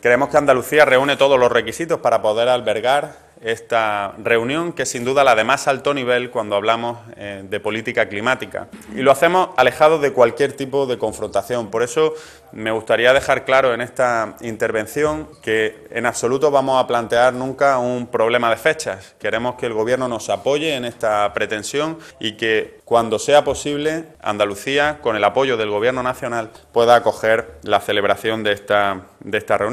Creemos que Andalucía reúne todos los requisitos para poder albergar esta reunión, que es sin duda la de más alto nivel cuando hablamos eh, de política climática. Y lo hacemos alejados de cualquier tipo de confrontación. Por eso me gustaría dejar claro en esta intervención que en absoluto vamos a plantear nunca un problema de fechas. Queremos que el Gobierno nos apoye en esta pretensión y que cuando sea posible Andalucía, con el apoyo del Gobierno nacional, pueda acoger la celebración de esta, de esta reunión.